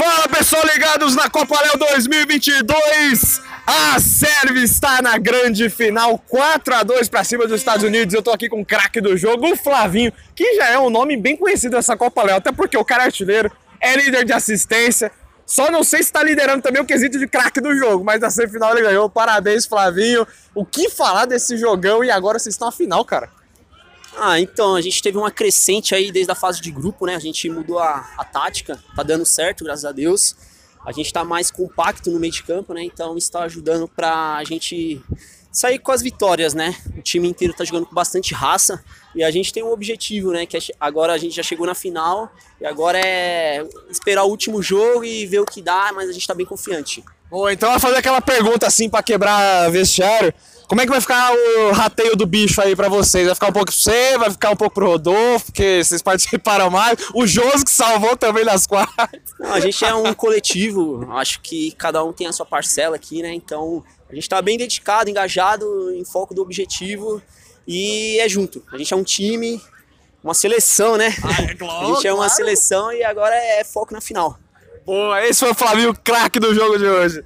Fala pessoal ligados na Copa Léo 2022. A Sérvia está na grande final, 4 a 2 para cima dos Estados Unidos. Eu tô aqui com o craque do jogo, o Flavinho, que já é um nome bem conhecido dessa Copa Léo, até porque o cara é artilheiro, é líder de assistência. Só não sei se está liderando também o quesito de craque do jogo, mas na semifinal ele ganhou. Parabéns, Flavinho. O que falar desse jogão e agora vocês estão na final, cara? Ah, então, a gente teve uma crescente aí desde a fase de grupo, né? A gente mudou a, a tática, tá dando certo, graças a Deus. A gente tá mais compacto no meio de campo, né? Então isso tá ajudando pra gente sair com as vitórias, né? O time inteiro tá jogando com bastante raça e a gente tem um objetivo, né? Que agora a gente já chegou na final e agora é esperar o último jogo e ver o que dá, mas a gente tá bem confiante. Bom, então vai fazer aquela pergunta assim para quebrar vestiário. Como é que vai ficar o rateio do bicho aí para vocês? Vai ficar um pouco pra você, vai ficar um pouco pro Rodolfo, porque vocês participaram mais. O Josi que salvou também nas quartas. Não, a gente é um coletivo, acho que cada um tem a sua parcela aqui, né? Então a gente tá bem dedicado, engajado, em foco do objetivo e é junto. A gente é um time, uma seleção, né? Ah, é claro, a gente é uma claro. seleção e agora é foco na final. Esse foi o Flavinho, craque do jogo de hoje.